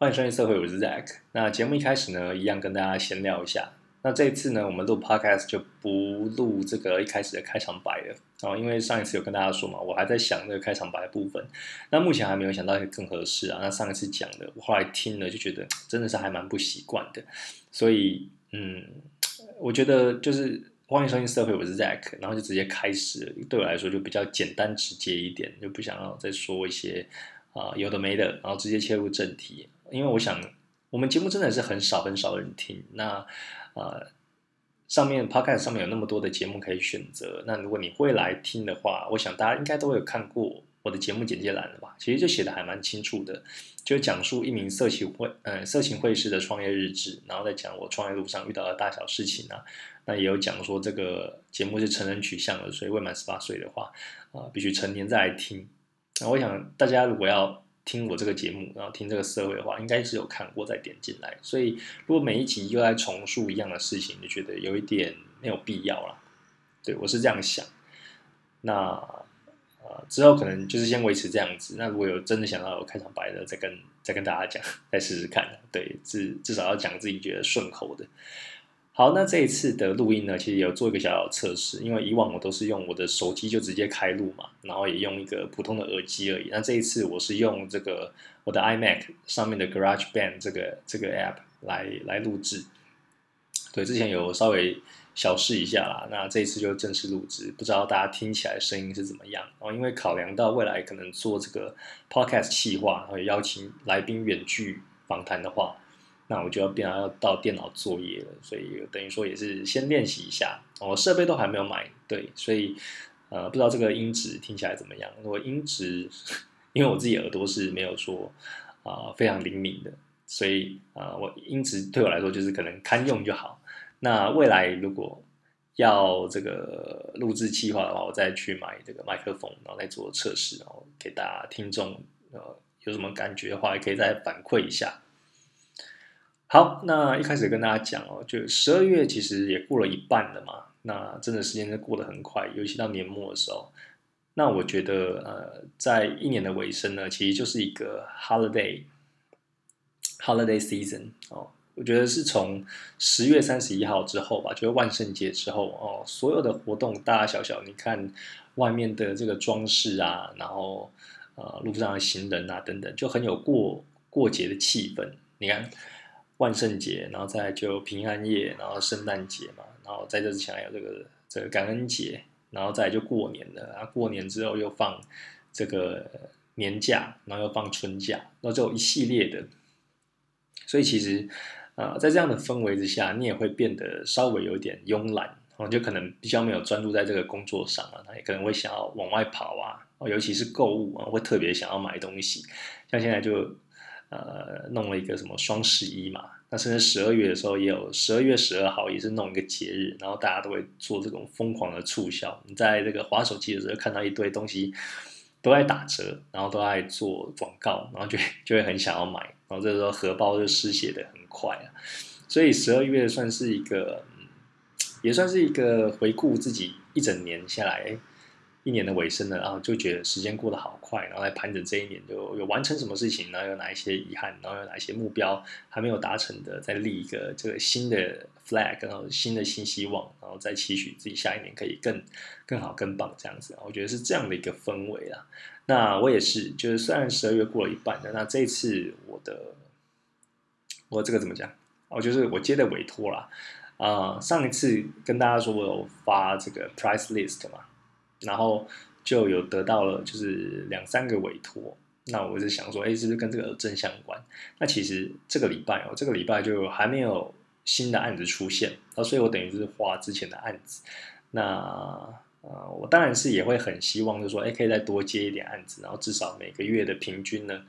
欢迎收听社会，我是 Zack。那节目一开始呢，一样跟大家闲聊一下。那这一次呢，我们录 Podcast 就不录这个一开始的开场白了哦，因为上一次有跟大家说嘛，我还在想那个开场白部分，那目前还没有想到一个更合适啊。那上一次讲的，我后来听了就觉得真的是还蛮不习惯的，所以嗯，我觉得就是欢迎收听社会，我是 Zack，然后就直接开始，对我来说就比较简单直接一点，就不想要再说一些啊有的没的，然后直接切入正题，因为我想我们节目真的是很少很少人听，那。呃，上面 Podcast 上面有那么多的节目可以选择，那如果你会来听的话，我想大家应该都有看过我的节目简介栏了吧？其实就写的还蛮清楚的，就讲述一名色情会嗯色情会师的创业日志，然后再讲我创业路上遇到的大小事情啊。那也有讲说这个节目是成人取向的，所以未满十八岁的话啊，必须成年再来听。那我想大家如果要。听我这个节目，然后听这个社会的话，应该是有看过再点进来。所以，如果每一集又在重述一样的事情，就觉得有一点没有必要了。对我是这样想。那呃，之后可能就是先维持这样子。那如果有真的想要有开场白的，再跟再跟大家讲，再试试看。对，至至少要讲自己觉得顺口的。好，那这一次的录音呢，其实有做一个小小测试，因为以往我都是用我的手机就直接开录嘛，然后也用一个普通的耳机而已。那这一次我是用这个我的 iMac 上面的 Garage Band 这个这个 App 来来录制。对，之前有稍微小试一下啦，那这一次就正式录制，不知道大家听起来声音是怎么样哦。因为考量到未来可能做这个 Podcast 企划，然后邀请来宾远距访谈的话。那我就要变要到电脑作业了，所以等于说也是先练习一下。我设备都还没有买，对，所以呃不知道这个音质听起来怎么样。如果音质，因为我自己耳朵是没有说啊非常灵敏的，所以啊我音质对我来说就是可能堪用就好。那未来如果要这个录制计划的话，我再去买这个麦克风，然后再做测试，然后给大家听众呃有什么感觉的话，也可以再反馈一下。好，那一开始跟大家讲哦，就十二月其实也过了一半了嘛，那真的时间是过得很快，尤其到年末的时候。那我觉得呃，在一年的尾声呢，其实就是一个 holiday holiday season 哦。我觉得是从十月三十一号之后吧，就是万圣节之后哦，所有的活动大大小小，你看外面的这个装饰啊，然后呃路上的行人啊等等，就很有过过节的气氛。你看。万圣节，然后再就平安夜，然后圣诞节嘛，然后在这之前还有这个这个感恩节，然后再就过年的，然后过年之后又放这个年假，然后又放春假，然后就一系列的，所以其实啊，在这样的氛围之下，你也会变得稍微有点慵懒，哦，就可能比较没有专注在这个工作上啊，他也可能会想要往外跑啊，尤其是购物啊，会特别想要买东西，像现在就。呃，弄了一个什么双十一嘛？那甚至十二月的时候也有，十二月十二号也是弄一个节日，然后大家都会做这种疯狂的促销。你在这个滑手机的时候看到一堆东西都在打折，然后都在做广告，然后就就会很想要买，然后这时候荷包就失血的很快啊。所以十二月算是一个，也算是一个回顾自己一整年下来。一年的尾声了，然后就觉得时间过得好快，然后来盘整这一年，就有完成什么事情，然后有哪一些遗憾，然后有哪一些目标还没有达成的，再立一个这个新的 flag，然后新的新希望，然后再期许自己下一年可以更更好、更棒这样子。我觉得是这样的一个氛围啦。那我也是，就是虽然十二月过了一半的，那这次我的我这个怎么讲？我就是我接的委托啦。啊，上一次跟大家说我有发这个 price list 嘛。然后就有得到了，就是两三个委托。那我是想说，哎，是不是跟这个正相关？那其实这个礼拜哦，这个礼拜就还没有新的案子出现，啊，所以我等于是花之前的案子。那呃，我当然是也会很希望，就是说，哎，可以再多接一点案子，然后至少每个月的平均呢，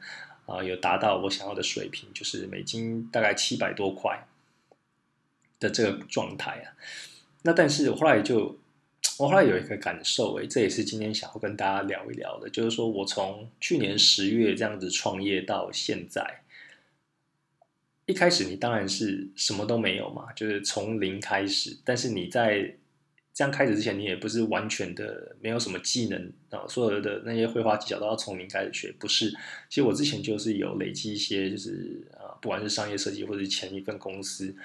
啊，有达到我想要的水平，就是美金大概七百多块的这个状态啊。那但是后来就。我后来有一个感受，诶，这也是今天想要跟大家聊一聊的，就是说我从去年十月这样子创业到现在，一开始你当然是什么都没有嘛，就是从零开始。但是你在这样开始之前，你也不是完全的没有什么技能啊，所有的那些绘画技巧都要从零开始学，不是。其实我之前就是有累积一些，就是啊不管是商业设计或者前一份公司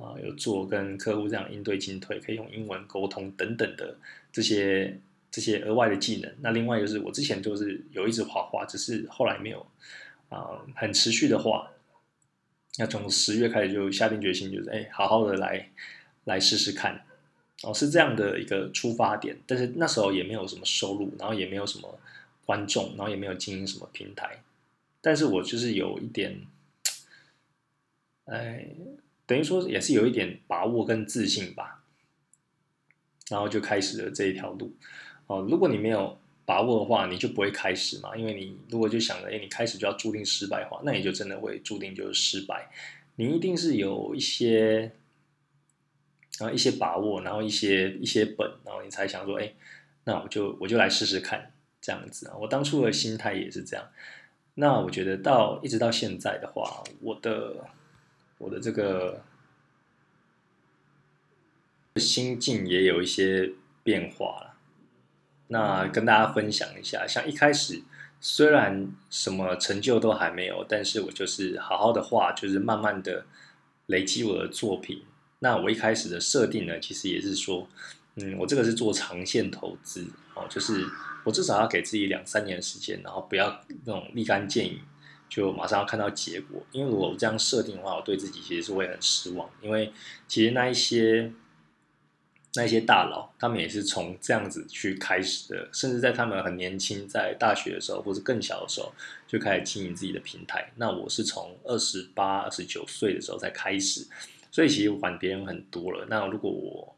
啊，有做跟客户这样应对进退，可以用英文沟通等等的这些这些额外的技能。那另外就是我之前就是有一直画画，只是后来没有啊很持续的画。那从十月开始就下定决心，就是哎，好好的来来试试看。哦，是这样的一个出发点，但是那时候也没有什么收入，然后也没有什么观众，然后也没有经营什么平台，但是我就是有一点，哎，等于说也是有一点把握跟自信吧，然后就开始了这一条路。哦，如果你没有把握的话，你就不会开始嘛，因为你如果就想着，哎，你开始就要注定失败的话，那你就真的会注定就是失败。你一定是有一些。然后一些把握，然后一些一些本，然后你才想说，哎，那我就我就来试试看这样子啊。我当初的心态也是这样。那我觉得到一直到现在的话，我的我的这个心境也有一些变化了。那跟大家分享一下，像一开始虽然什么成就都还没有，但是我就是好好的画，就是慢慢的累积我的作品。那我一开始的设定呢，其实也是说，嗯，我这个是做长线投资哦，就是我至少要给自己两三年时间，然后不要那种立竿见影就马上要看到结果。因为我这样设定的话，我对自己其实是会很失望。因为其实那一些那一些大佬，他们也是从这样子去开始的，甚至在他们很年轻，在大学的时候或是更小的时候就开始经营自己的平台。那我是从二十八、二十九岁的时候才开始。所以其实晚别人很多了。那如果我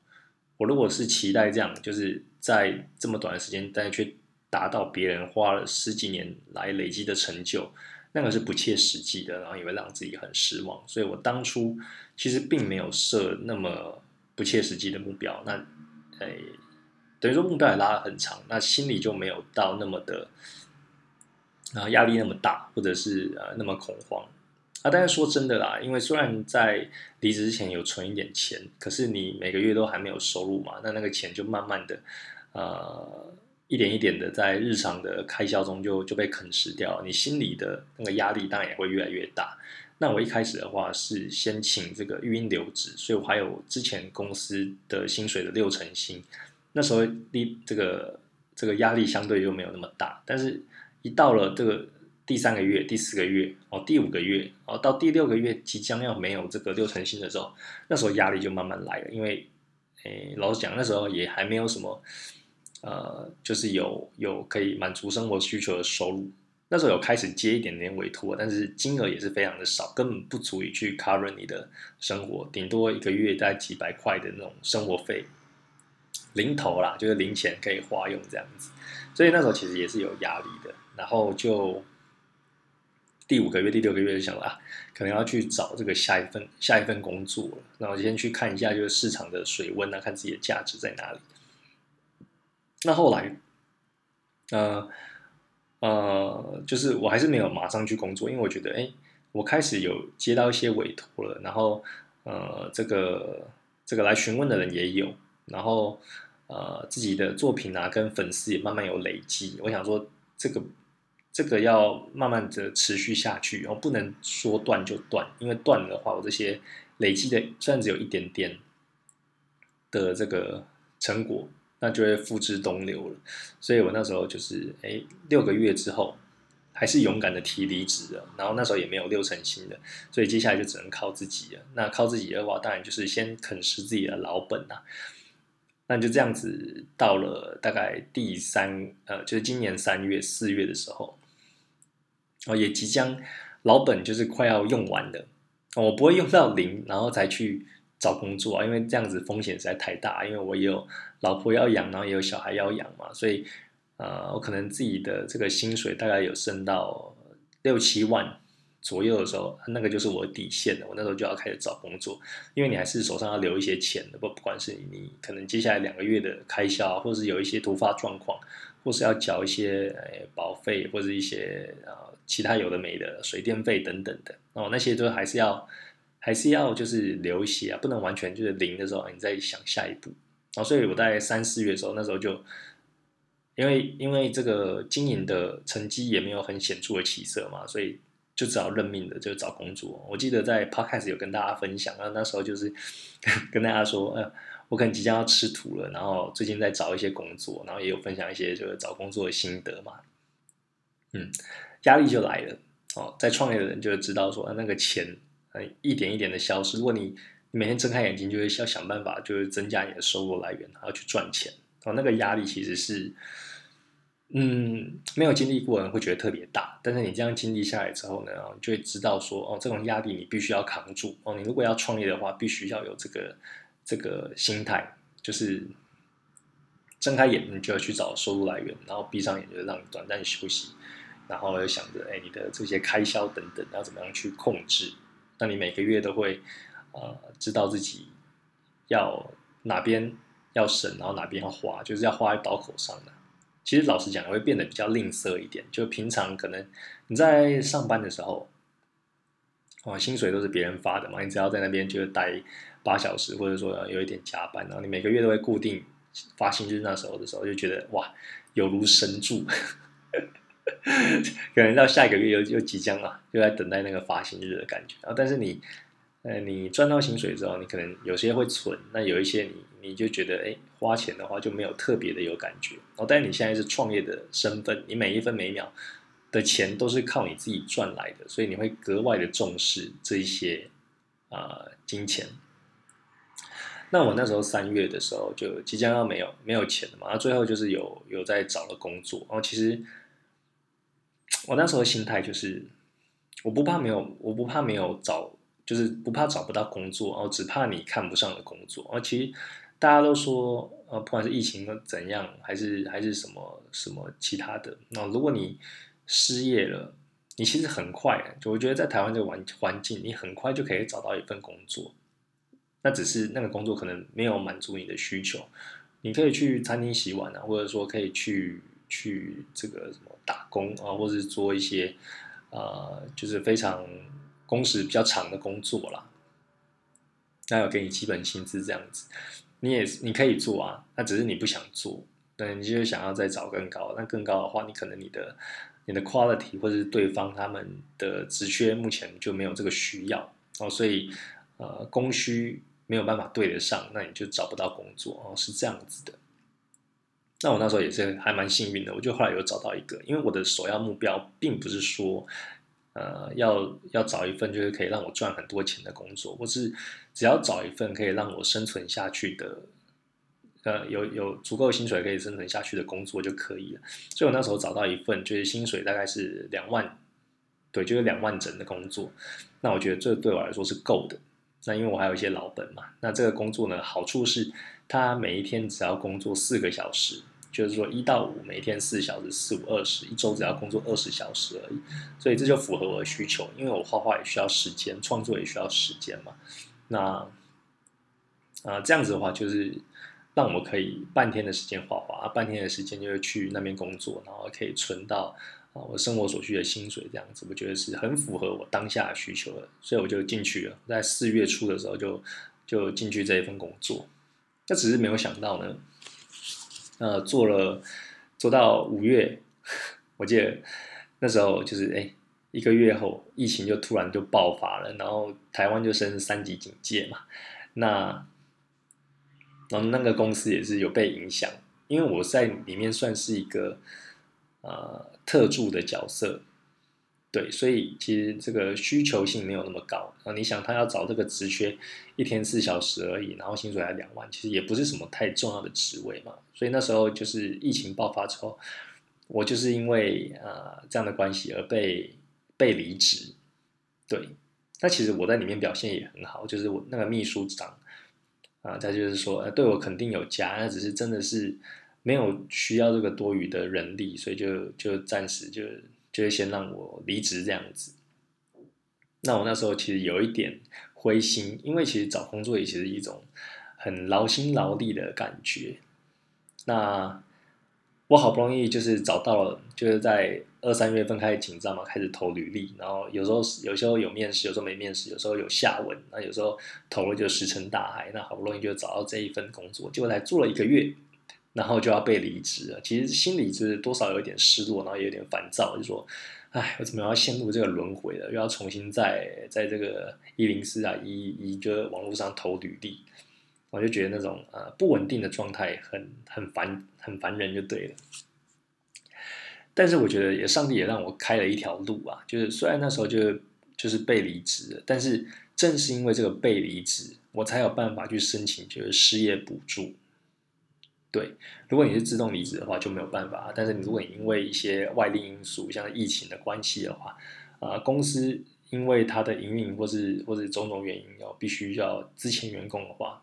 我如果是期待这样，就是在这么短的时间，但却达到别人花了十几年来累积的成就，那个是不切实际的，然后也会让自己很失望。所以我当初其实并没有设那么不切实际的目标。那诶，等于说目标也拉得很长，那心里就没有到那么的然后压力那么大，或者是呃那么恐慌。啊，但是说真的啦，因为虽然在离职之前有存一点钱，可是你每个月都还没有收入嘛，那那个钱就慢慢的，呃，一点一点的在日常的开销中就就被啃食掉，你心里的那个压力当然也会越来越大。那我一开始的话是先请这个育婴留职，所以我还有之前公司的薪水的六成薪，那时候离这个这个压力相对就没有那么大，但是一到了这个。第三个月、第四个月哦，第五个月哦，到第六个月即将要没有这个六成薪的时候，那时候压力就慢慢来了。因为，诶，老实讲，那时候也还没有什么，呃，就是有有可以满足生活需求的收入。那时候有开始接一点点委托，但是金额也是非常的少，根本不足以去 cover 你的生活，顶多一个月在几百块的那种生活费，零头啦，就是零钱可以花用这样子。所以那时候其实也是有压力的，然后就。第五个月、第六个月就想啊，可能要去找这个下一份下一份工作了。然后先去看一下，就是市场的水温啊，看自己的价值在哪里。那后来，呃呃，就是我还是没有马上去工作，因为我觉得，哎，我开始有接到一些委托了，然后呃，这个这个来询问的人也有，然后呃，自己的作品啊，跟粉丝也慢慢有累积。我想说，这个。这个要慢慢的持续下去，然后不能说断就断，因为断的话，我这些累积的虽然只有一点点的这个成果，那就会付之东流了。所以我那时候就是，哎，六个月之后，还是勇敢的提离职了。然后那时候也没有六成新的，所以接下来就只能靠自己了。那靠自己的话，当然就是先啃食自己的老本呐。那就这样子到了大概第三，呃，就是今年三月、四月的时候。哦，也即将老本就是快要用完的，我不会用到零，然后才去找工作啊，因为这样子风险实在太大。因为我也有老婆要养，然后也有小孩要养嘛，所以呃，我可能自己的这个薪水大概有升到六七万左右的时候，那个就是我底线了。我那时候就要开始找工作，因为你还是手上要留一些钱的，不不管是你可能接下来两个月的开销，或是有一些突发状况，或是要缴一些呃保费，或者一些啊。其他有的没的水电费等等的哦，那些都还是要还是要就是留一些啊，不能完全就是零的时候你再想下一步然后。所以我在三四月的时候，那时候就因为因为这个经营的成绩也没有很显著的起色嘛，所以就只好认命的就找工作。我记得在 podcast 有跟大家分享，啊那时候就是 跟大家说，呃，我可能即将要吃土了，然后最近在找一些工作，然后也有分享一些就是找工作的心得嘛。嗯，压力就来了哦，在创业的人就会知道说，那个钱呃一点一点的消失。如果你每天睁开眼睛，就会要想办法，就是增加你的收入来源，还要去赚钱哦，那个压力其实是。嗯，没有经历过的人会觉得特别大，但是你这样经历下来之后呢，就会知道说，哦，这种压力你必须要扛住哦。你如果要创业的话，必须要有这个这个心态，就是睁开眼你就要去找收入来源，然后闭上眼就让你短暂休息，然后又想着，哎，你的这些开销等等要怎么样去控制？那你每个月都会呃知道自己要哪边要省，然后哪边要花，就是要花在刀口上的。其实老实讲，会变得比较吝啬一点。就平常可能你在上班的时候，哦，薪水都是别人发的嘛，你只要在那边就是待八小时，或者说有一点加班，然后你每个月都会固定发薪，就是那时候的时候，就觉得哇，有如神助。可能到下一个月又又即将了，又在等待那个发薪日的感觉。然后，但是你。呃，你赚到薪水之后，你可能有些会存，那有一些你你就觉得，哎，花钱的话就没有特别的有感觉。哦，但你现在是创业的身份，你每一分每秒的钱都是靠你自己赚来的，所以你会格外的重视这一些啊金钱。那我那时候三月的时候就即将要没有没有钱了嘛，那最后就是有有在找了工作。然后其实我那时候的心态就是，我不怕没有，我不怕没有找。就是不怕找不到工作，哦，只怕你看不上的工作。而其实大家都说，呃，不管是疫情怎样，还是还是什么什么其他的，那如果你失业了，你其实很快，就我觉得在台湾这个环环境，你很快就可以找到一份工作。那只是那个工作可能没有满足你的需求，你可以去餐厅洗碗啊，或者说可以去去这个什么打工啊，或是做一些呃，就是非常。工时比较长的工作啦，那有给你基本薪资这样子，你也你可以做啊，那只是你不想做，那你就是想要再找更高，那更高的话，你可能你的你的 quality 或者是对方他们的职缺目前就没有这个需要哦，所以呃供需没有办法对得上，那你就找不到工作哦，是这样子的。那我那时候也是还蛮幸运的，我就后来有找到一个，因为我的首要目标并不是说。呃，要要找一份就是可以让我赚很多钱的工作，或是只要找一份可以让我生存下去的，呃，有有足够薪水可以生存下去的工作就可以了。所以我那时候找到一份就是薪水大概是两万，对，就是两万整的工作。那我觉得这对我来说是够的。那因为我还有一些老本嘛，那这个工作呢，好处是它每一天只要工作四个小时。就是说，一到五每天四小时，四五二十，一周只要工作二十小时而已，所以这就符合我的需求。因为我画画也需要时间，创作也需要时间嘛。那啊，这样子的话，就是让我可以半天的时间画画，啊半天的时间就是去那边工作，然后可以存到啊我生活所需的薪水，这样子，我觉得是很符合我当下的需求的，所以我就进去了。在四月初的时候，就就进去这一份工作。那只是没有想到呢。呃，做了做到五月，我记得那时候就是哎，一个月后疫情就突然就爆发了，然后台湾就升三级警戒嘛。那然后那个公司也是有被影响，因为我在里面算是一个呃特助的角色。对，所以其实这个需求性没有那么高啊。你想，他要找这个职缺，一天四小时而已，然后薪水还两万，其实也不是什么太重要的职位嘛。所以那时候就是疫情爆发之后，我就是因为呃这样的关系而被被离职。对，那其实我在里面表现也很好，就是我那个秘书长啊，他就是说呃对我肯定有加，那只是真的是没有需要这个多余的人力，所以就就暂时就。就会先让我离职这样子，那我那时候其实有一点灰心，因为其实找工作也其实一种很劳心劳力的感觉。那我好不容易就是找到了，就是在二三月份开始紧张嘛，开始投履历，然后有时候有时候有面试，有时候没面试，有时候有下文，那有时候投了就石沉大海。那好不容易就找到这一份工作，结果才做了一个月，然后就要被离职了。其实心里就是多少有一点失落，然后也有点烦躁，就说：“哎，我怎么要陷入这个轮回了？又要重新在在这个一零四啊一一个网络上投履历。”我就觉得那种呃不稳定的状态很很烦很烦人，就对了。但是我觉得也上帝也让我开了一条路啊，就是虽然那时候就就是被离职了，但是正是因为这个被离职，我才有办法去申请就是失业补助。对，如果你是自动离职的话就没有办法，但是你如果你因为一些外力因素，像疫情的关系的话，啊，公司因为它的营运或是或者种种原因要必须要资遣员工的话，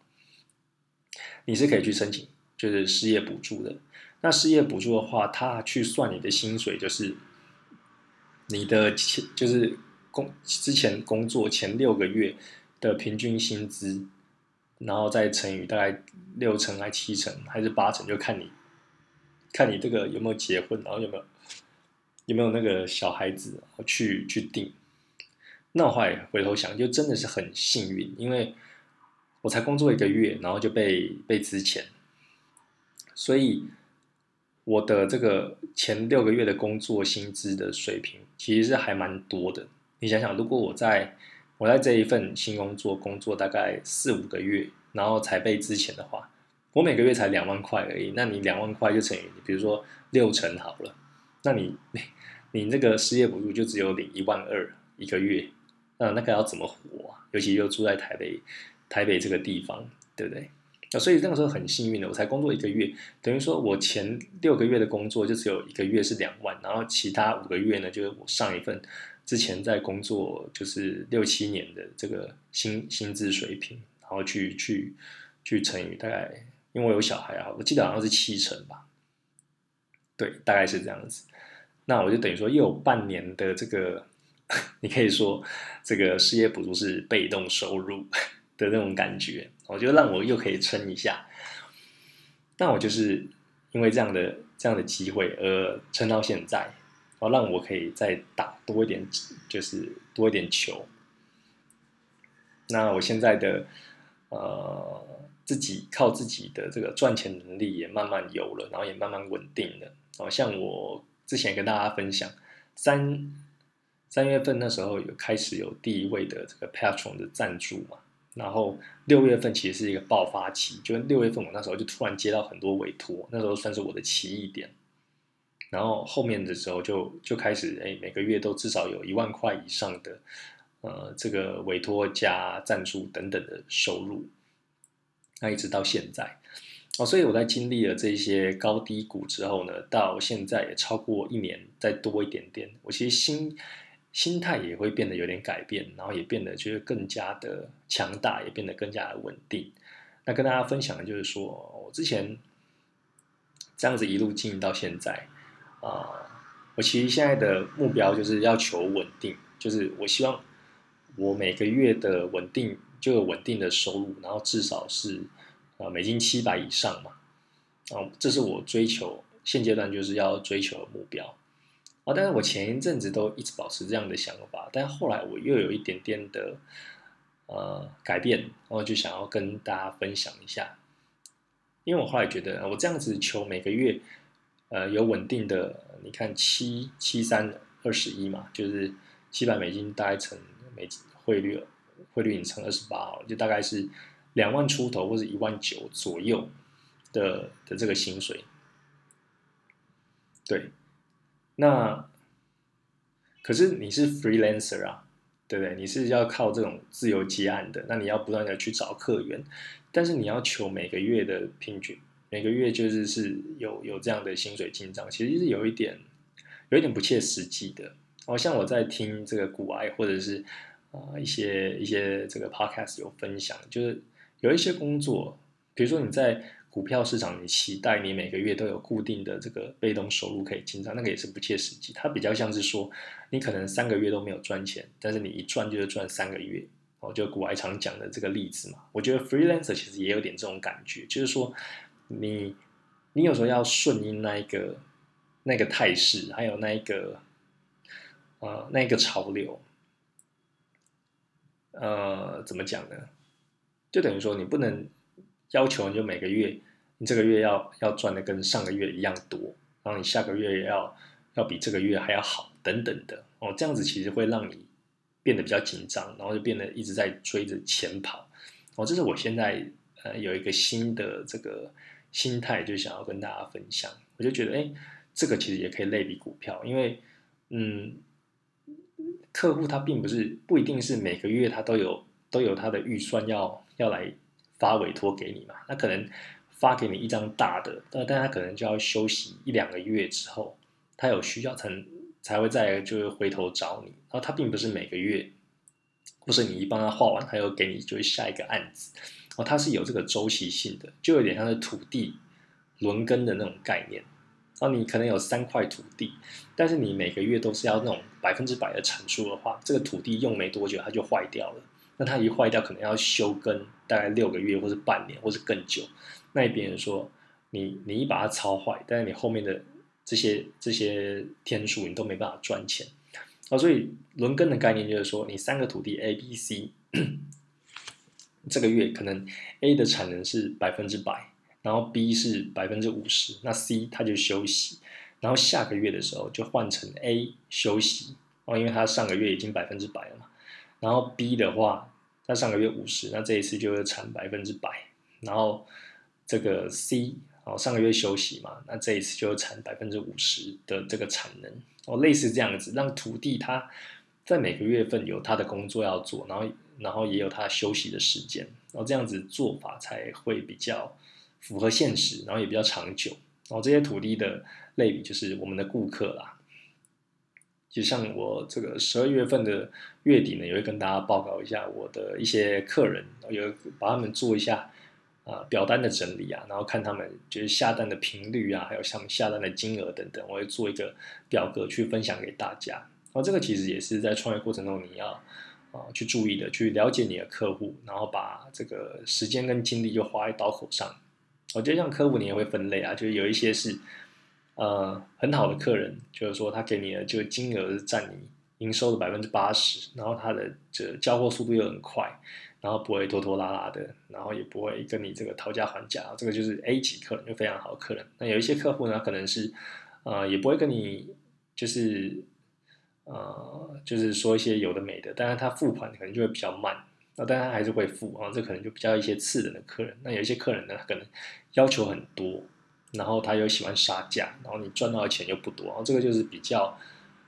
你是可以去申请就是失业补助的。那失业补助的话，他去算你的薪水，就是你的前就是工之前工作前六个月的平均薪资，然后再乘以大概六成还七成还是八成，就看你看你这个有没有结婚，然后有没有有没有那个小孩子去去定。那后来回头想，就真的是很幸运，因为我才工作一个月，然后就被被资遣，所以。我的这个前六个月的工作薪资的水平其实是还蛮多的。你想想，如果我在我在这一份新工作工作大概四五个月，然后才被之前的话，我每个月才两万块而已。那你两万块就乘以，比如说六成好了，那你你 你这个失业补助就只有领一万二一个月，那那个要怎么活啊？尤其又住在台北台北这个地方，对不对？那所以那个时候很幸运的，我才工作一个月，等于说我前六个月的工作就只有一个月是两万，然后其他五个月呢，就是我上一份之前在工作就是六七年的这个薪薪资水平，然后去去去乘以大概，因为我有小孩啊，我记得好像是七成吧，对，大概是这样子。那我就等于说又有半年的这个，你可以说这个失业补助是被动收入。的那种感觉，我觉得让我又可以撑一下。那我就是因为这样的这样的机会而撑到现在，然后让我可以再打多一点，就是多一点球。那我现在的呃自己靠自己的这个赚钱能力也慢慢有了，然后也慢慢稳定了。哦，像我之前跟大家分享，三三月份那时候有开始有第一位的这个 Patron 的赞助嘛。然后六月份其实是一个爆发期，就六月份我那时候就突然接到很多委托，那时候算是我的奇异点。然后后面的时候就就开始，哎，每个月都至少有一万块以上的，呃，这个委托加赞助等等的收入。那一直到现在，哦，所以我在经历了这些高低谷之后呢，到现在也超过一年，再多一点点，我其实心。心态也会变得有点改变，然后也变得就是更加的强大，也变得更加的稳定。那跟大家分享的就是说，我之前这样子一路经营到现在啊，我其实现在的目标就是要求稳定，就是我希望我每个月的稳定就有稳定的收入，然后至少是呃美金七百以上嘛，啊，这是我追求现阶段就是要追求的目标。啊但是我前一阵子都一直保持这样的想法，但后来我又有一点点的呃改变，然后就想要跟大家分享一下。因为我后来觉得，我这样子求每个月呃有稳定的，你看七七三二十一嘛，就是七百美金大概乘美汇率汇率你乘二十八，就大概是两万出头或者一万九左右的的这个薪水，对。那可是你是 freelancer 啊，对不对？你是要靠这种自由接案的，那你要不断的去找客源，但是你要求每个月的平均，每个月就是是有有这样的薪水进账，其实是有一点有一点不切实际的。哦，像我在听这个股癌或者是啊一些一些这个 podcast 有分享，就是有一些工作，比如说你在。股票市场，你期待你每个月都有固定的这个被动收入可以进账，那个也是不切实际。它比较像是说，你可能三个月都没有赚钱，但是你一赚就是赚三个月。哦，就古外常讲的这个例子嘛，我觉得 freelancer 其实也有点这种感觉，就是说，你你有时候要顺应那一个那个态势，还有那一个呃那一个潮流，呃，怎么讲呢？就等于说你不能。要求你就每个月你这个月要要赚的跟上个月一样多，然后你下个月要要比这个月还要好，等等的哦，这样子其实会让你变得比较紧张，然后就变得一直在追着钱跑哦。这是我现在呃有一个新的这个心态，就想要跟大家分享。我就觉得，哎，这个其实也可以类比股票，因为嗯，客户他并不是不一定是每个月他都有都有他的预算要要来发委托给你嘛，那可能。发给你一张大的，但但他可能就要休息一两个月之后，他有需要才才会再就是回头找你。然后他并不是每个月，或是你一帮他画完，他又给你就是下一个案子。哦，它是有这个周期性的，就有点像是土地轮耕的那种概念。然后你可能有三块土地，但是你每个月都是要那种百分之百的产出的话，这个土地用没多久它就坏掉了。那它一坏掉，可能要休耕大概六个月，或是半年，或是更久。那别人说你你一把它操坏，但是你后面的这些这些天数你都没办法赚钱啊，所以轮耕的概念就是说，你三个土地 A、B、C，这个月可能 A 的产能是百分之百，然后 B 是百分之五十，那 C 它就休息，然后下个月的时候就换成 A 休息哦，因为它上个月已经百分之百了嘛，然后 B 的话，它上个月五十，那这一次就会产百分之百，然后。这个 C 哦，上个月休息嘛，那这一次就产百分之五十的这个产能。哦，类似这样子，让土地它在每个月份有它的工作要做，然后然后也有他休息的时间，然后这样子做法才会比较符合现实，然后也比较长久。然后这些土地的类比就是我们的顾客啦，就像我这个十二月份的月底呢，也会跟大家报告一下我的一些客人，有把他们做一下。啊，表单的整理啊，然后看他们就是下单的频率啊，还有像下单的金额等等，我会做一个表格去分享给大家。然后这个其实也是在创业过程中你要啊去注意的，去了解你的客户，然后把这个时间跟精力就花在刀口上。我觉得像客户你也会分类啊，就是有一些是呃很好的客人，就是说他给你的就金额是占你营收的百分之八十，然后他的这交货速度又很快。然后不会拖拖拉拉的，然后也不会跟你这个讨价还价，这个就是 A 级客人，就非常好的客人。那有一些客户呢，可能是呃也不会跟你就是呃就是说一些有的没的，但是他付款可能就会比较慢，那但他还是会付啊，这可能就比较一些次等的客人。那有一些客人呢，可能要求很多，然后他又喜欢杀价，然后你赚到的钱又不多，然后这个就是比较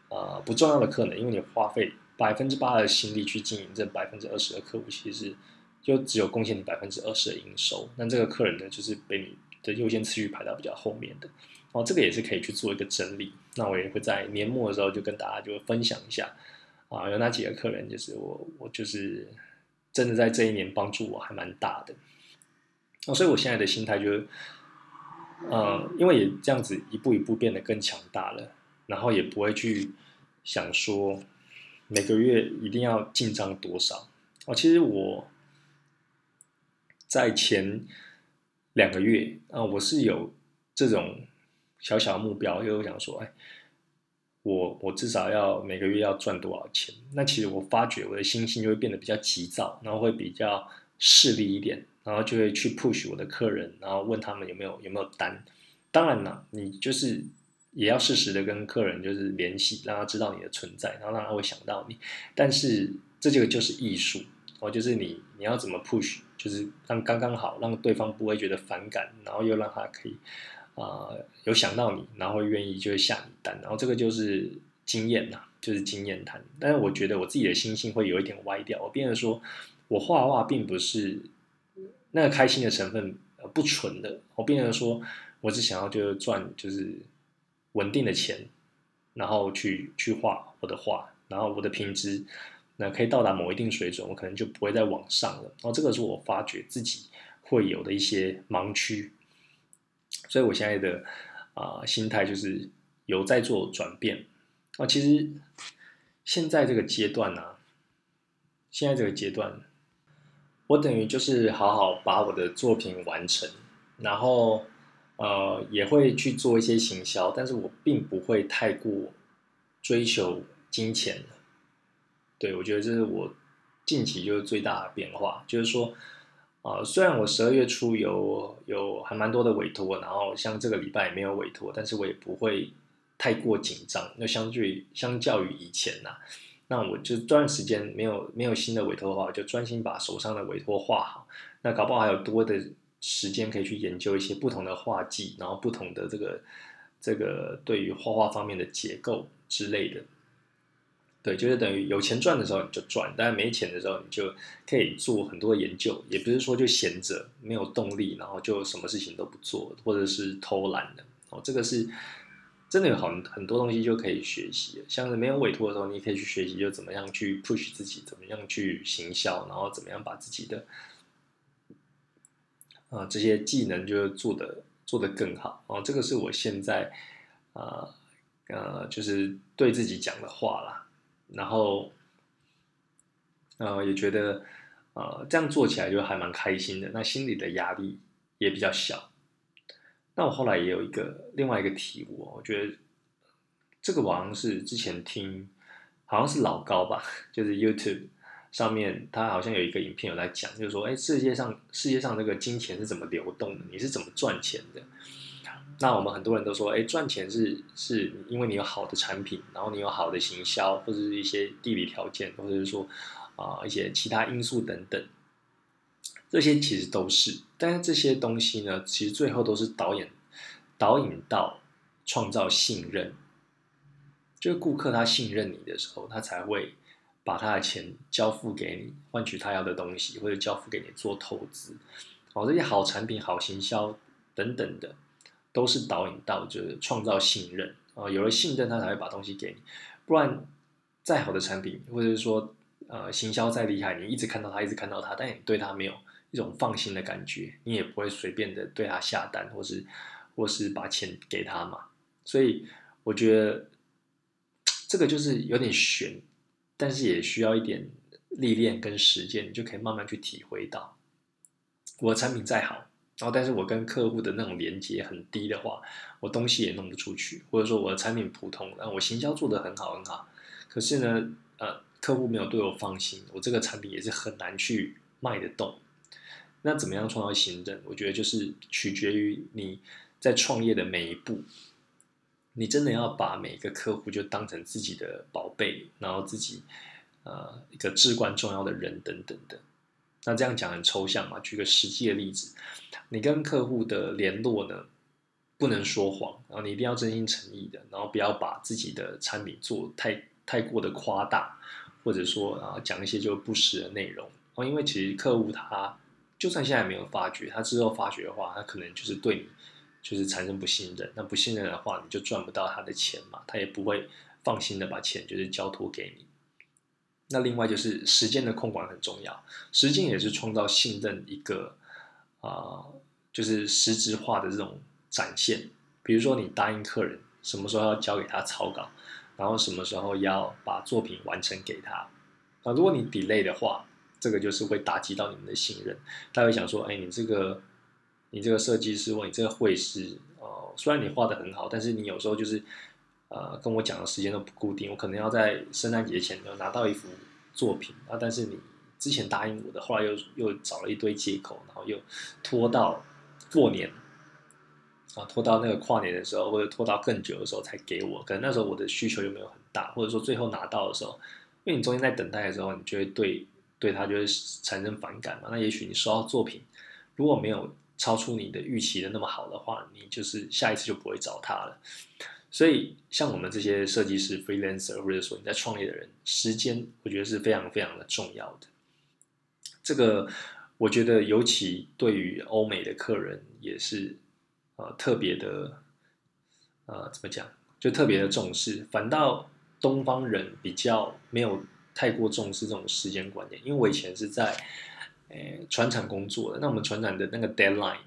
呃不重要的客人，因为你花费。百分之八的心力去经营这百分之二十的客户，其实就只有贡献你百分之二十的营收。那这个客人呢，就是被你的优先次序排到比较后面的。哦，这个也是可以去做一个整理。那我也会在年末的时候就跟大家就分享一下啊，有哪几个客人就是我我就是真的在这一年帮助我还蛮大的。哦，所以我现在的心态就是，嗯，因为也这样子一步一步变得更强大了，然后也不会去想说。每个月一定要进账多少？哦，其实我在前两个月啊，我是有这种小小目标，就是想说，哎，我我至少要每个月要赚多少钱？那其实我发觉我的心性就会变得比较急躁，然后会比较势利一点，然后就会去 push 我的客人，然后问他们有没有有没有单。当然了，你就是。也要适时的跟客人就是联系，让他知道你的存在，然后让他会想到你。但是这个就是艺术哦，就是你你要怎么 push，就是让刚刚好，让对方不会觉得反感，然后又让他可以啊有想到你，然后愿意就会下你单。然后这个就是经验呐，就是经验谈。但是我觉得我自己的心性会有一点歪掉，我变得说我画画并不是那个开心的成分不纯的，我变得说我只想要就是赚就是。稳定的钱，然后去去画我的画，然后我的品质那可以到达某一定水准，我可能就不会再往上了。然后这个是我发觉自己会有的一些盲区，所以我现在的啊心态就是有在做转变。啊，其实现在这个阶段呢，现在这个阶段，我等于就是好好把我的作品完成，然后。呃，也会去做一些行销，但是我并不会太过追求金钱对，我觉得这是我近期就是最大的变化，就是说，啊，虽然我十二月初有有还蛮多的委托，然后像这个礼拜也没有委托，但是我也不会太过紧张。那相对相较于以前呐，那我就这段时间没有没有新的委托的话，就专心把手上的委托画好。那搞不好还有多的时间可以去研究一些不同的画技，然后不同的这个这个对于画画方面的结构之类的。对，就是等于有钱赚的时候你就赚，但是没钱的时候你就可以做很多研究，也不是说就闲着没有动力，然后就什么事情都不做，或者是偷懒的哦。这个是真的有很很多东西就可以学习，像是没有委托的时候，你可以去学习，就怎么样去 push 自己，怎么样去行销，然后怎么样把自己的啊这些技能就做的做得更好哦。这个是我现在啊呃就是对自己讲的话啦。然后，呃，也觉得，呃，这样做起来就还蛮开心的。那心里的压力也比较小。那我后来也有一个另外一个体悟，我觉得这个好像是之前听，好像是老高吧，就是 YouTube 上面他好像有一个影片有在讲，就是说，哎，世界上世界上这个金钱是怎么流动的？你是怎么赚钱的？那我们很多人都说，哎，赚钱是是因为你有好的产品，然后你有好的行销，或者是一些地理条件，或者是说啊一些其他因素等等，这些其实都是。但是这些东西呢，其实最后都是导演导引到创造信任，就是顾客他信任你的时候，他才会把他的钱交付给你，换取他要的东西，或者交付给你做投资。哦，这些好产品、好行销等等的。都是导引到就是创造信任啊，有了信任，他才会把东西给你。不然，再好的产品，或者是说呃行销再厉害，你一直看到他，一直看到他，但你对他没有一种放心的感觉，你也不会随便的对他下单，或是或是把钱给他嘛。所以我觉得这个就是有点悬，但是也需要一点历练跟实践，你就可以慢慢去体会到，我的产品再好。然后，但是我跟客户的那种连接很低的话，我东西也弄不出去，或者说我的产品普通，然后我行销做得很好很好，可是呢，呃，客户没有对我放心，我这个产品也是很难去卖得动。那怎么样创造信任？我觉得就是取决于你在创业的每一步，你真的要把每一个客户就当成自己的宝贝，然后自己呃一个至关重要的人等等的。那这样讲很抽象嘛？举个实际的例子，你跟客户的联络呢，不能说谎，然后你一定要真心诚意的，然后不要把自己的产品做太太过的夸大，或者说啊讲一些就不实的内容哦。因为其实客户他就算现在没有发觉，他之后发觉的话，他可能就是对你就是产生不信任。那不信任的话，你就赚不到他的钱嘛，他也不会放心的把钱就是交托给你。那另外就是时间的控管很重要，时间也是创造信任一个啊，就是实质化的这种展现。比如说你答应客人什么时候要交给他草稿，然后什么时候要把作品完成给他那。如果你 delay 的话，这个就是会打击到你们的信任。他会想说，哎，你这个你这个设计师或你这个绘师哦，虽然你画的很好，但是你有时候就是。呃，跟我讲的时间都不固定，我可能要在圣诞节前要拿到一幅作品啊，但是你之前答应我的，后来又又找了一堆借口，然后又拖到过年啊，拖到那个跨年的时候，或者拖到更久的时候才给我，可能那时候我的需求又没有很大，或者说最后拿到的时候，因为你中间在等待的时候，你就会对对他就会产生反感嘛，那也许你收到作品如果没有超出你的预期的那么好的话，你就是下一次就不会找他了。所以，像我们这些设计师、freelancer，或者说你在创业的人，时间我觉得是非常非常的重要的。这个我觉得，尤其对于欧美的客人，也是呃特别的，呃怎么讲，就特别的重视。反倒东方人比较没有太过重视这种时间观念。因为我以前是在诶船厂工作的，那我们船厂的那个 deadline，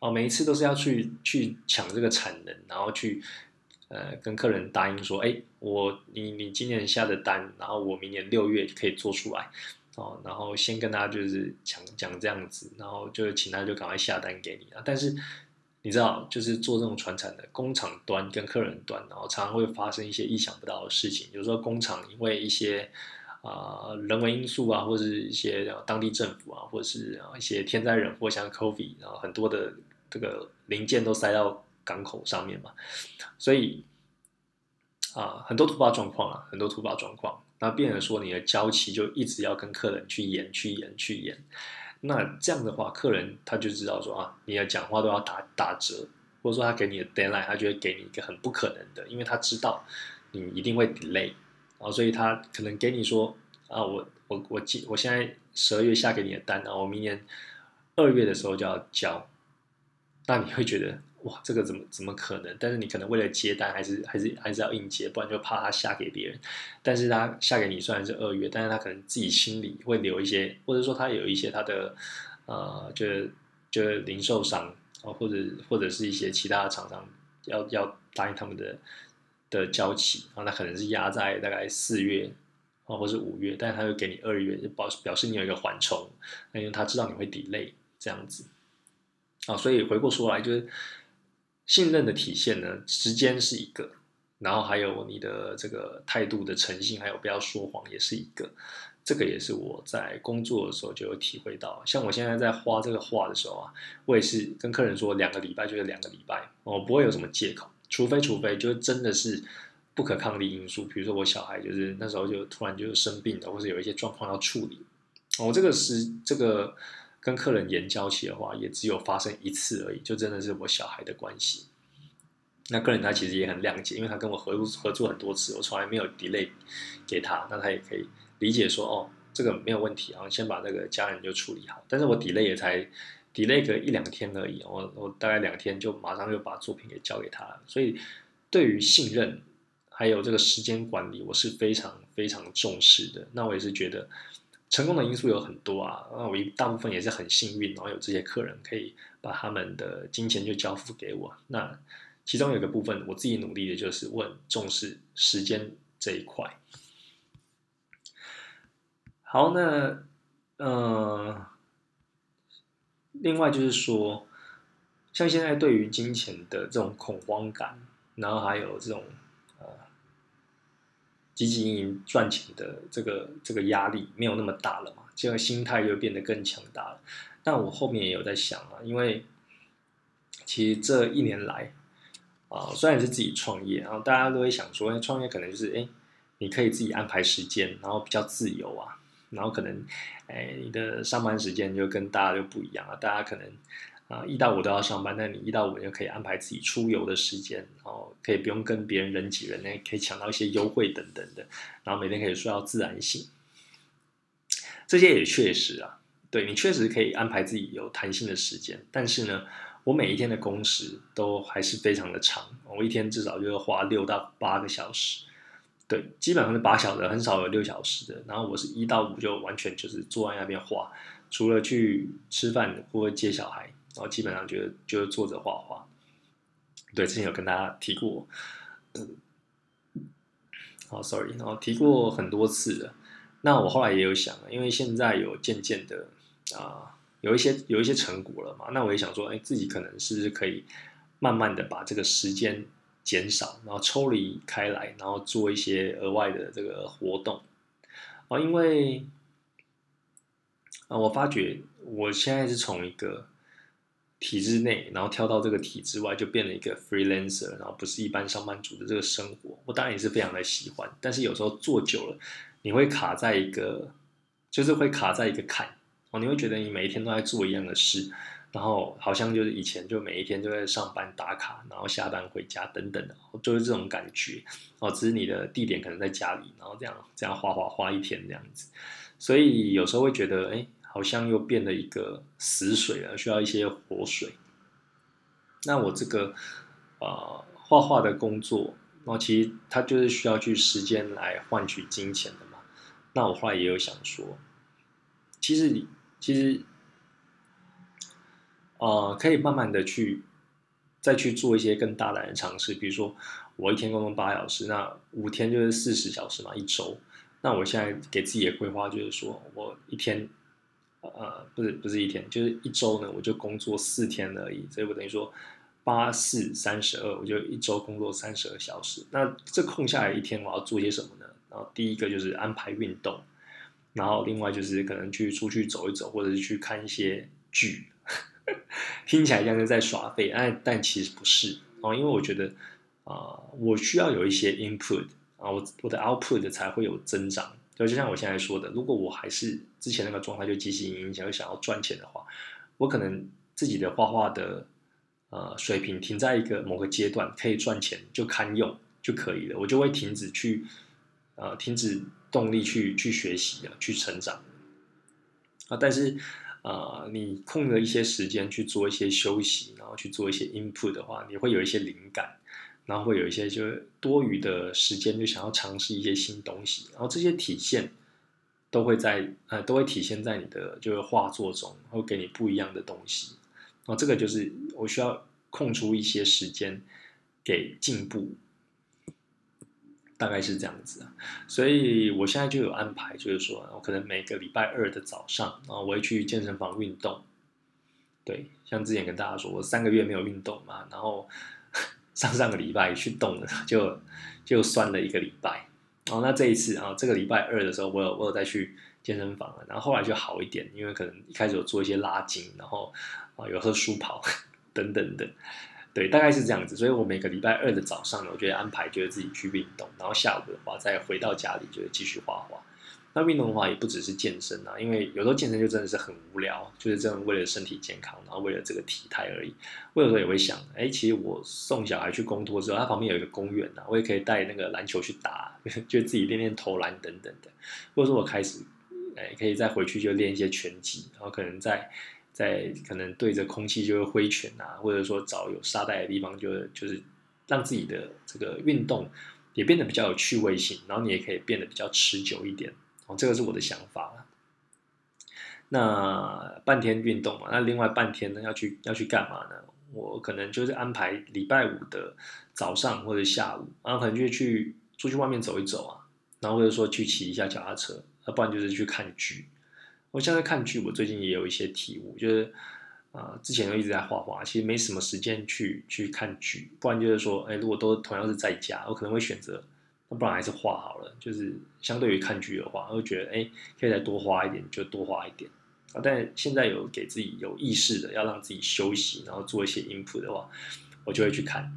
哦，每一次都是要去去抢这个产能，然后去。呃，跟客人答应说，哎，我你你今年下的单，然后我明年六月可以做出来，哦，然后先跟他就是讲讲这样子，然后就请他就赶快下单给你啊。但是你知道，就是做这种传产的工厂端跟客人端，然后常常会发生一些意想不到的事情。有时候工厂因为一些啊人为因素啊，或者是一些当地政府啊，或者是一些天灾人祸，像 COVID，然后很多的这个零件都塞到港口上面嘛，所以啊很多突发状况啊，很多突发状况，那变成说你的交期就一直要跟客人去演、去演、去演，那这样的话，客人他就知道说啊，你的讲话都要打打折。或者说他给你的 deadline，他就会给你一个很不可能的，因为他知道你一定会 delay，然后所以他可能给你说啊，我我我今我现在十二月下给你的单，然后我明年二月的时候就要交，那你会觉得哇，这个怎么怎么可能？但是你可能为了接单，还是还是还是要应接，不然就怕他下给别人。但是他下给你虽然是二月，但是他可能自己心里会留一些，或者说他有一些他的呃，就是就是零售商。啊，或者或者是一些其他的厂商要要答应他们的的交期啊，那可能是压在大概四月啊，或是五月，但是他会给你二月，就表表示你有一个缓冲，那因为他知道你会 delay 这样子啊，所以回过说来，就是信任的体现呢，时间是一个，然后还有你的这个态度的诚信，还有不要说谎也是一个。这个也是我在工作的时候就有体会到，像我现在在画这个画的时候啊，我也是跟客人说两个礼拜就是两个礼拜，我不会有什么借口，除非除非就真的是不可抗力因素，比如说我小孩就是那时候就突然就生病了，或者有一些状况要处理，我这个是这个跟客人言交期的话，也只有发生一次而已，就真的是我小孩的关系。那客人他其实也很谅解，因为他跟我合合作很多次，我从来没有 delay 给他，那他也可以。理解说哦，这个没有问题，然后先把那个家人就处理好。但是我 delay 也才 delay 个一两天而已，我我大概两天就马上就把作品给交给他。所以对于信任还有这个时间管理，我是非常非常重视的。那我也是觉得成功的因素有很多啊，那我一大部分也是很幸运，然后有这些客人可以把他们的金钱就交付给我。那其中有个部分，我自己努力的就是我很重视时间这一块。好，那呃，另外就是说，像现在对于金钱的这种恐慌感，然后还有这种，积极营赚钱的这个这个压力没有那么大了嘛，这个心态就变得更强大了。但我后面也有在想啊，因为其实这一年来啊，虽然是自己创业，然后大家都会想说，创业可能就是哎，你可以自己安排时间，然后比较自由啊。然后可能，哎，你的上班时间就跟大家就不一样了。大家可能啊一到五都要上班，那你一到五就可以安排自己出游的时间，然后可以不用跟别人人挤人，可以抢到一些优惠等等的。然后每天可以睡到自然醒，这些也确实啊，对你确实可以安排自己有弹性的时间。但是呢，我每一天的工时都还是非常的长，我一天至少就要花六到八个小时。对，基本上是八小时，很少有六小时的。然后我是一到五就完全就是坐在那边画，除了去吃饭或接小孩，然后基本上就是就是坐着画画。对，之前有跟大家提过，好，sorry，然后提过很多次了。那我后来也有想，因为现在有渐渐的啊，有一些有一些成果了嘛，那我也想说，哎，自己可能是不是可以慢慢的把这个时间。减少，然后抽离开来，然后做一些额外的这个活动啊，因为啊，我发觉我现在是从一个体制内，然后跳到这个体制外，就变了一个 freelancer，然后不是一般上班族的这个生活，我当然也是非常的喜欢，但是有时候做久了，你会卡在一个，就是会卡在一个坎哦，你会觉得你每一天都在做一样的事。然后好像就是以前就每一天都在上班打卡，然后下班回家等等的，就是这种感觉哦。只是你的地点可能在家里，然后这样这样画画画一天这样子，所以有时候会觉得，哎，好像又变了一个死水了，需要一些活水。那我这个呃画画的工作，那其实它就是需要去时间来换取金钱的嘛。那我后来也有想说，其实你其实。呃，可以慢慢的去再去做一些更大胆的尝试，比如说我一天工作八小时，那五天就是四十小时嘛，一周。那我现在给自己的规划就是说，我一天，呃，不是不是一天，就是一周呢，我就工作四天而已，所以我等于说八四三十二，我就一周工作三十二小时。那这空下来一天，我要做些什么呢？然后第一个就是安排运动，然后另外就是可能去出去走一走，或者是去看一些剧，听起来像是在耍废，但但其实不是哦，因为我觉得啊，我需要有一些 input 啊，我我的 output 才会有增长。就就像我现在说的，如果我还是之前那个状态，就积极影响，想要想要赚钱的话，我可能自己的画画的呃水平停在一个某个阶段，可以赚钱就堪用就可以了，我就会停止去呃停止动力去去学习的去成长啊。但是呃你空了一些时间去做一些休息，然后去做一些 input 的话，你会有一些灵感。然后会有一些就是多余的时间，就想要尝试一些新东西，然后这些体现都会在呃都会体现在你的就是画作中，会给你不一样的东西。然后这个就是我需要空出一些时间给进步，大概是这样子啊。所以我现在就有安排，就是说我可能每个礼拜二的早上啊，我会去健身房运动。对，像之前跟大家说，我三个月没有运动嘛，然后。上上个礼拜去动了，就就酸了一个礼拜。哦，那这一次啊，这个礼拜二的时候，我有我有再去健身房了，然后后来就好一点，因为可能一开始有做一些拉筋，然后啊有喝舒跑 等等的，对，大概是这样子。所以我每个礼拜二的早上呢，我就安排就是自己去运动，然后下午的话再回到家里，就是继续画画。那运动的话也不只是健身啊，因为有时候健身就真的是很无聊，就是这样为了身体健康，然后为了这个体态而已。我有时候也会想，哎，其实我送小孩去公托之后，他旁边有一个公园啊，我也可以带那个篮球去打，就自己练练投篮等等的。或者说我开始，哎，可以再回去就练一些拳击，然后可能在在可能对着空气就会挥拳啊，或者说找有沙袋的地方，就就是让自己的这个运动也变得比较有趣味性，然后你也可以变得比较持久一点。这个是我的想法那半天运动嘛，那另外半天呢要去要去干嘛呢？我可能就是安排礼拜五的早上或者下午，然后可能就去出去外面走一走啊，然后或者说去骑一下脚踏车，要不然就是去看剧。我现在看剧，我最近也有一些体悟，就是啊，之前都一直在画画，其实没什么时间去去看剧，不然就是说，哎，如果都同样是在家，我可能会选择。那不然还是画好了，就是相对于看剧的话，会觉得哎，可以再多花一点，就多花一点啊。但现在有给自己有意识的要让自己休息，然后做一些 input 的话，我就会去看。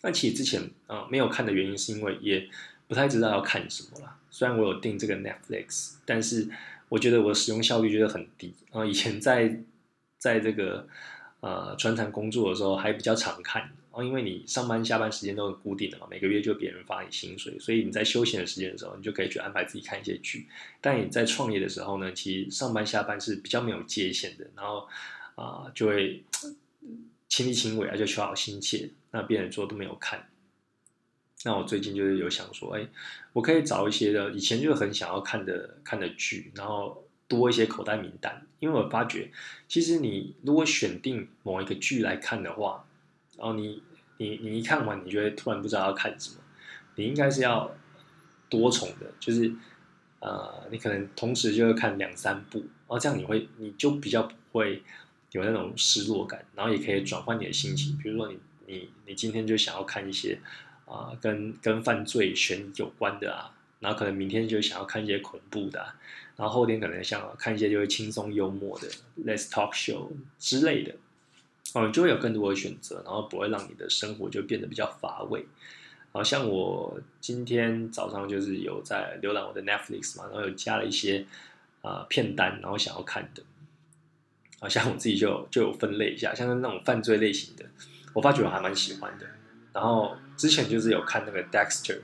那其实之前啊没有看的原因，是因为也不太知道要看什么了。虽然我有订这个 Netflix，但是我觉得我使用效率觉得很低啊。以前在在这个呃传统工作的时候，还比较常看。因为你上班下班时间都很固定的嘛，每个月就别人发你薪水，所以你在休闲的时间的时候，你就可以去安排自己看一些剧。但你在创业的时候呢，其实上班下班是比较没有界限的，然后啊就会亲力亲为啊，就求好心切，那别人做都没有看。那我最近就是有想说，哎，我可以找一些的以前就很想要看的看的剧，然后多一些口袋名单，因为我发觉其实你如果选定某一个剧来看的话，然后你。你你一看完，你就会突然不知道要看什么。你应该是要多重的，就是呃，你可能同时就会看两三部，然后这样你会你就比较不会有那种失落感，然后也可以转换你的心情。比如说你你你今天就想要看一些啊跟跟犯罪悬有关的啊，然后可能明天就想要看一些恐怖的，啊然后后天可能想要看一些就会轻松幽默的，Let's Talk Show 之类的。哦，就会有更多的选择，然后不会让你的生活就变得比较乏味。好像我今天早上就是有在浏览我的 Netflix 嘛，然后有加了一些啊片单，然后想要看的。好像我自己就就有分类一下，像是那种犯罪类型的，我发觉我还蛮喜欢的。然后之前就是有看那个 Dexter，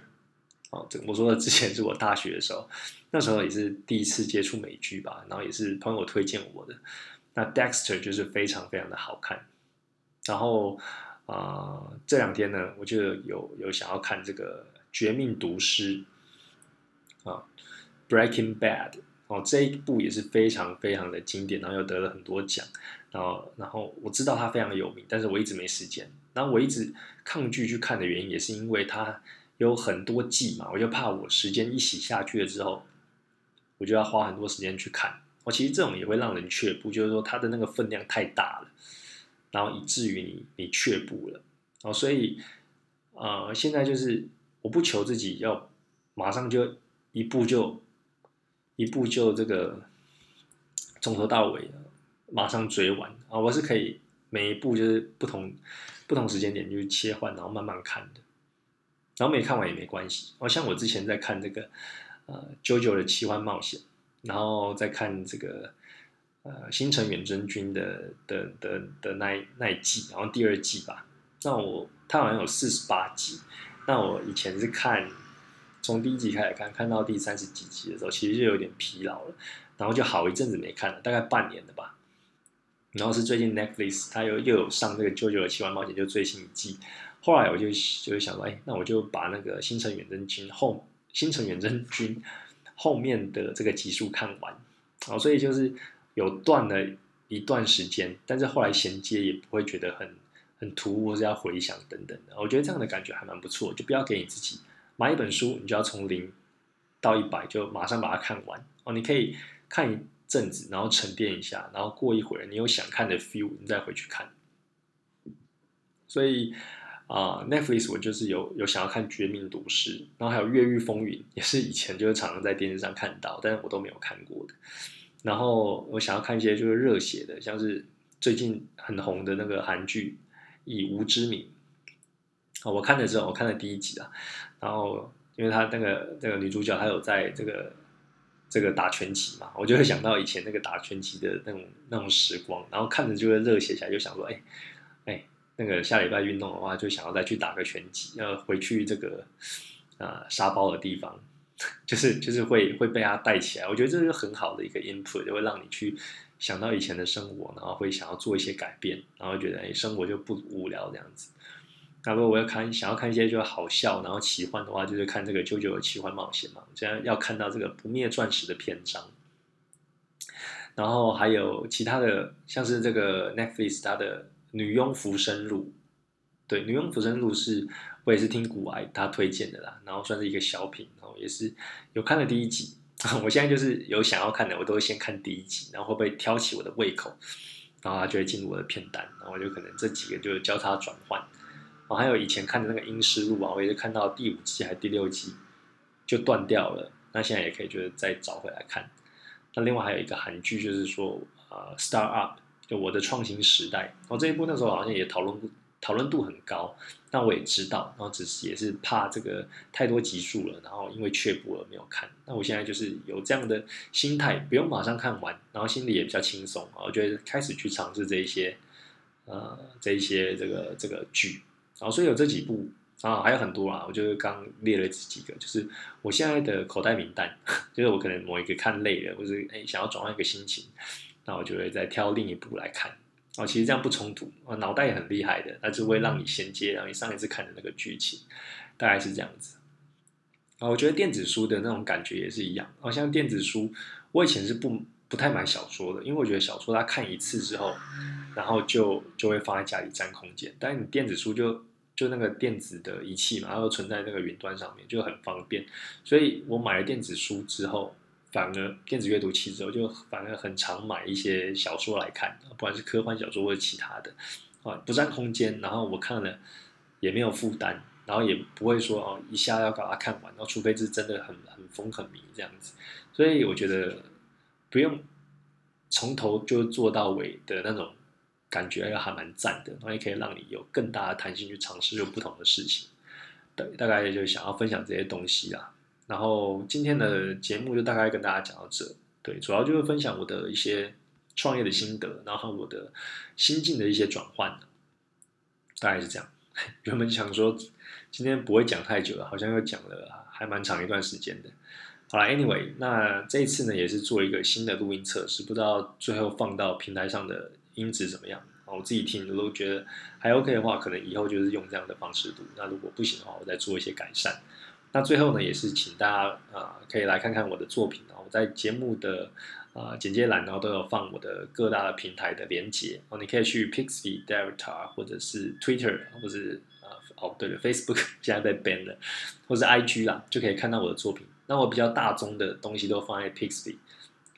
哦，这我说的之前是我大学的时候，那时候也是第一次接触美剧吧，然后也是朋友推荐我的。那 Dexter 就是非常非常的好看。然后啊，这两天呢，我就有有想要看这个《绝命毒师》啊，《Breaking Bad》哦，这一部也是非常非常的经典，然后又得了很多奖。然后，然后我知道它非常的有名，但是我一直没时间。然后我一直抗拒去看的原因，也是因为它有很多季嘛，我就怕我时间一洗下去了之后，我就要花很多时间去看。我其实这种也会让人却步，就是说它的那个分量太大了。然后以至于你你却步了，哦，所以，呃，现在就是我不求自己要马上就一步就一步就这个从头到尾马上追完啊，我是可以每一步就是不同不同时间点就切换，然后慢慢看的。然后没看完也没关系。哦，像我之前在看这个呃《JoJo 的奇幻冒险》，然后再看这个呃《星辰远征军》的的的的那一那一季，然后第二季吧。那我它好像有四十八集。那我以前是看从第一集开始看，看到第三十几集的时候，其实就有点疲劳了，然后就好一阵子没看了，大概半年了吧。然后是最近 Netflix 他又又有上这个《JoJo 的奇幻冒险》，就最新一季。后来我就就想说，哎，那我就把那个《星辰远征军》后《星辰远征军》后面的这个集数看完，然后，所以就是有断了一段时间，但是后来衔接也不会觉得很很突兀，或是要回想等等的。我觉得这样的感觉还蛮不错，就不要给你自己买一本书，你就要从零到一百就马上把它看完哦。你可以看一阵子，然后沉淀一下，然后过一会儿你有想看的 feel，你再回去看。所以。啊，Netflix 我就是有有想要看《绝命毒师》，然后还有《越狱风云》，也是以前就是常常在电视上看到，但是我都没有看过的。然后我想要看一些就是热血的，像是最近很红的那个韩剧《以无之名》啊，我看的时候我看了第一集啊，然后因为他那个那个女主角她有在这个这个打拳击嘛，我就会想到以前那个打拳击的那种那种时光，然后看着就会热血起来，就想说，哎哎。那个下礼拜运动的话，就想要再去打个拳击，要回去这个啊沙包的地方，就是就是会会被他带起来。我觉得这是很好的一个 input，就会让你去想到以前的生活，然后会想要做一些改变，然后觉得哎生活就不无聊这样子。那如果我要看想要看一些就好笑然后奇幻的话，就是看这个《啾啾的奇幻冒险》嘛。现在要看到这个不灭钻石的篇章，然后还有其他的，像是这个 Netflix 它的。女佣浮生录，对，女佣浮生录是我也是听古埃他推荐的啦，然后算是一个小品，然后也是有看了第一集，我现在就是有想要看的，我都会先看第一集，然后会不会挑起我的胃口，然后它就会进入我的片单，然后我就可能这几个就交叉转换，哦，还有以前看的那个阴尸录啊，我也是看到第五季还是第六集就断掉了，那现在也可以就是再找回来看，那另外还有一个韩剧就是说呃，Star Up。就我的创新时代，我这一部那时候好像也讨论过讨论度很高，那我也知道，然后只是也是怕这个太多集数了，然后因为却步了没有看。那我现在就是有这样的心态，不用马上看完，然后心里也比较轻松啊，我觉得开始去尝试这一些呃这一些这个这个剧，然后所以有这几部啊还有很多啊，我就是刚列了几个，就是我现在的口袋名单，就是我可能某一个看累了，或者哎想要转换一个心情。那我就会再挑另一部来看哦，其实这样不冲突啊，脑袋也很厉害的，那就会让你衔接，然后你上一次看的那个剧情，大概是这样子啊。我觉得电子书的那种感觉也是一样，好像电子书，我以前是不不太买小说的，因为我觉得小说它看一次之后，然后就就会放在家里占空间，但你电子书就就那个电子的仪器嘛，然后存在那个云端上面就很方便，所以我买了电子书之后。反而电子阅读器之后，就反而很常买一些小说来看，不管是科幻小说或者其他的，啊，不占空间，然后我看了也没有负担，然后也不会说哦一下要把它看完，然后除非是真的很很疯很迷这样子，所以我觉得不用从头就做到尾的那种感觉，还蛮赞的，然后也可以让你有更大的弹性去尝试不同的事情，对，大概就想要分享这些东西啦。然后今天的节目就大概跟大家讲到这，对，主要就是分享我的一些创业的心得，然后我的心境的一些转换，大概是这样。原本想说今天不会讲太久了，好像又讲了还蛮长一段时间的。好了，Anyway，那这一次呢也是做一个新的录音测试，不知道最后放到平台上的音质怎么样我自己听如果觉得还 OK 的话，可能以后就是用这样的方式录。那如果不行的话，我再做一些改善。那最后呢，也是请大家啊，可以来看看我的作品啊。我在节目的啊简介栏，然后都有放我的各大的平台的连接哦。你可以去 Pixie、Devita 或者是 Twitter，或是啊哦对了，Facebook 现在被 ban 了，或是 IG 啦，就可以看到我的作品。那我比较大宗的东西都放在 Pixie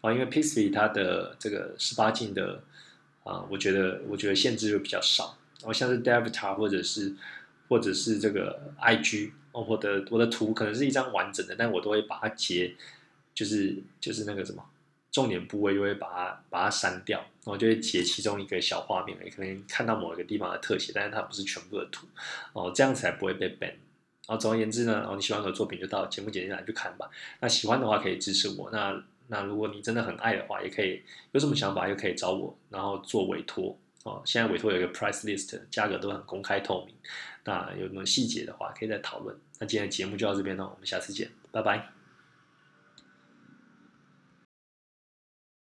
啊，因为 pixi 它的这个十八禁的啊，我觉得我觉得限制就比较少。然后像是 Devita 或者是或者是这个 IG。我的我的图可能是一张完整的，但我都会把它截就是就是那个什么重点部位，就会把它把它删掉，然后就会截其中一个小画面，可能看到某一个地方的特写，但是它不是全部的图哦，这样才不会被 ban。然后总而言之呢，哦你喜欢的作品就到节目简介栏去看吧。那喜欢的话可以支持我，那那如果你真的很爱的话，也可以有什么想法又可以找我，然后做委托哦。现在委托有一个 price list，价格都很公开透明。那有什么细节的话，可以再讨论。那今天的节目就到这边了，我们下次见，拜拜。